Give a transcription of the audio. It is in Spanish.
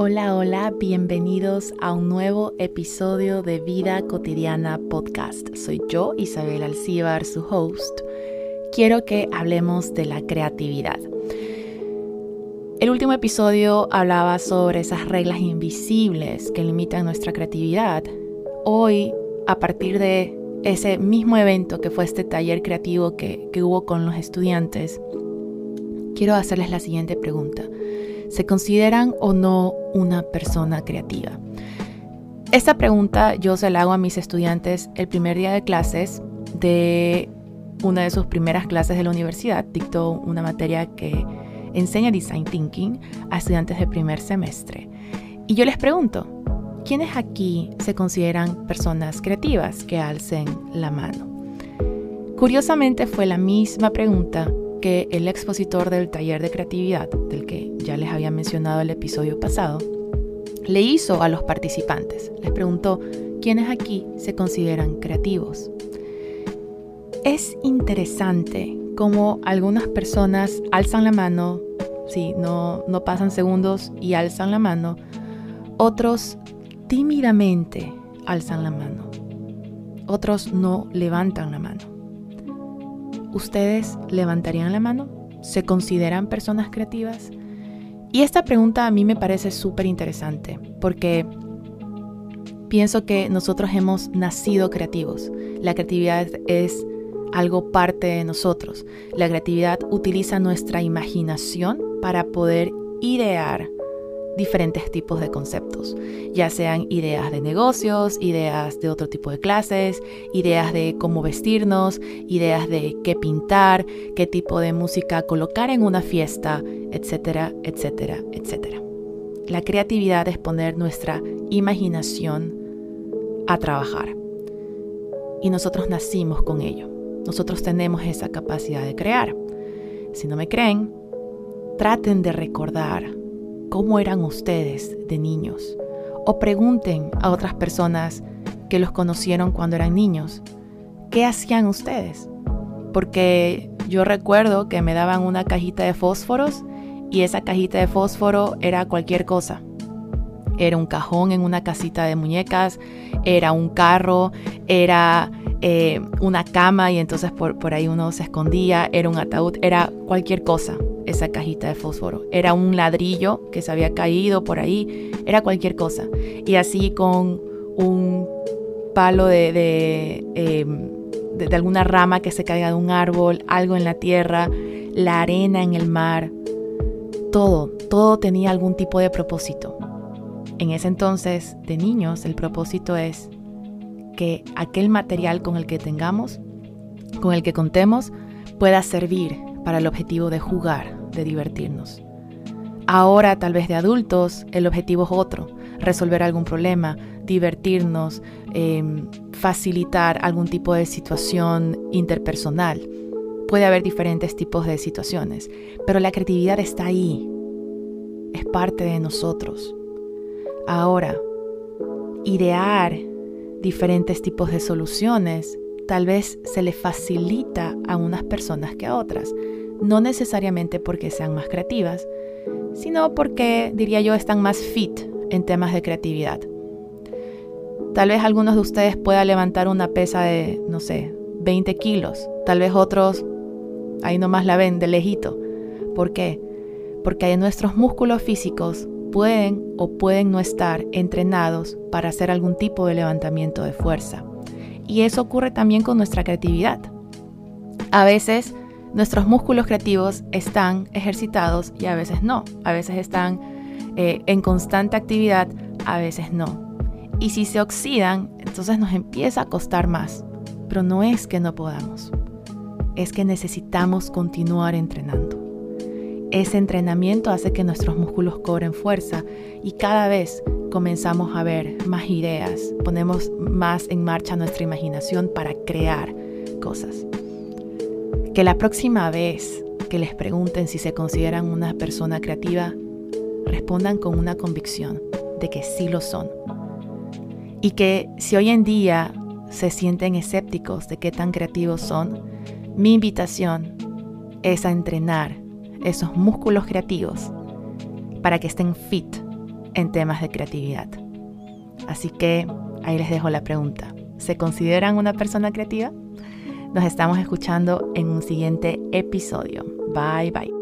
Hola, hola, bienvenidos a un nuevo episodio de Vida Cotidiana Podcast. Soy yo, Isabel Alcíbar, su host. Quiero que hablemos de la creatividad. El último episodio hablaba sobre esas reglas invisibles que limitan nuestra creatividad. Hoy, a partir de ese mismo evento que fue este taller creativo que, que hubo con los estudiantes, quiero hacerles la siguiente pregunta se consideran o no una persona creativa. Esta pregunta yo se la hago a mis estudiantes el primer día de clases de una de sus primeras clases de la universidad. Dictó una materia que enseña Design Thinking a estudiantes de primer semestre. Y yo les pregunto, ¿quiénes aquí se consideran personas creativas que alcen la mano? Curiosamente fue la misma pregunta que el expositor del taller de creatividad, del ya les había mencionado el episodio pasado, le hizo a los participantes. Les preguntó, ¿quiénes aquí se consideran creativos? Es interesante cómo algunas personas alzan la mano, sí, no, no pasan segundos y alzan la mano, otros tímidamente alzan la mano, otros no levantan la mano. ¿Ustedes levantarían la mano? ¿Se consideran personas creativas? Y esta pregunta a mí me parece súper interesante porque pienso que nosotros hemos nacido creativos. La creatividad es algo parte de nosotros. La creatividad utiliza nuestra imaginación para poder idear diferentes tipos de conceptos, ya sean ideas de negocios, ideas de otro tipo de clases, ideas de cómo vestirnos, ideas de qué pintar, qué tipo de música colocar en una fiesta, etcétera, etcétera, etcétera. La creatividad es poner nuestra imaginación a trabajar. Y nosotros nacimos con ello. Nosotros tenemos esa capacidad de crear. Si no me creen, traten de recordar cómo eran ustedes de niños. O pregunten a otras personas que los conocieron cuando eran niños, ¿qué hacían ustedes? Porque yo recuerdo que me daban una cajita de fósforos y esa cajita de fósforo era cualquier cosa. Era un cajón en una casita de muñecas, era un carro, era eh, una cama y entonces por, por ahí uno se escondía, era un ataúd, era cualquier cosa esa cajita de fósforo. Era un ladrillo que se había caído por ahí, era cualquier cosa. Y así con un palo de, em, de, de, alguna rama que se caiga de un árbol, algo en la tierra, la arena en el mar, todo, todo tenía algún tipo de propósito. En ese entonces, de niños, el propósito es que aquel material con el que tengamos, con el que contemos, pueda servir para el objetivo de jugar, de divertirnos. Ahora, tal vez de adultos, el objetivo es otro, resolver algún problema, divertirnos, em, facilitar algún tipo de situación interpersonal. Puede haber diferentes tipos de situaciones, pero la creatividad está ahí, es parte de nosotros. Ahora, idear diferentes tipos de soluciones tal vez se le facilita a unas personas que a otras no necesariamente porque sean más creativas, sino porque, diría yo, están más fit en temas de creatividad. Tal vez algunos de ustedes puedan levantar una pesa de, no sé, 20 kilos. Tal vez otros, ahí nomás la ven de lejito. ¿Por qué? Porque nuestros músculos físicos pueden o pueden no estar entrenados para hacer algún tipo de levantamiento de fuerza. Y eso ocurre también con nuestra creatividad. A veces nuestros músculos creativos están ejercitados y a veces no. A veces están eh, en constante actividad, a veces no. Y si se oxidan, entonces nos empieza a costar más. Pero no es que no podamos, es que necesitamos continuar entrenando. Ese entrenamiento hace que nuestros músculos cobren fuerza y cada vez comenzamos a ver más ideas, ponemos más en marcha nuestra imaginación para crear cosas. Que la próxima vez que les pregunten si se consideran una persona creativa, respondan con una convicción de que sí lo son. Y que si hoy en día se sienten escépticos de qué tan creativos son, mi invitación es a entrenar esos músculos creativos para que estén fit en temas de creatividad. Así que ahí les dejo la pregunta. ¿Se consideran una persona creativa? Nos estamos escuchando en un siguiente episodio. Bye bye.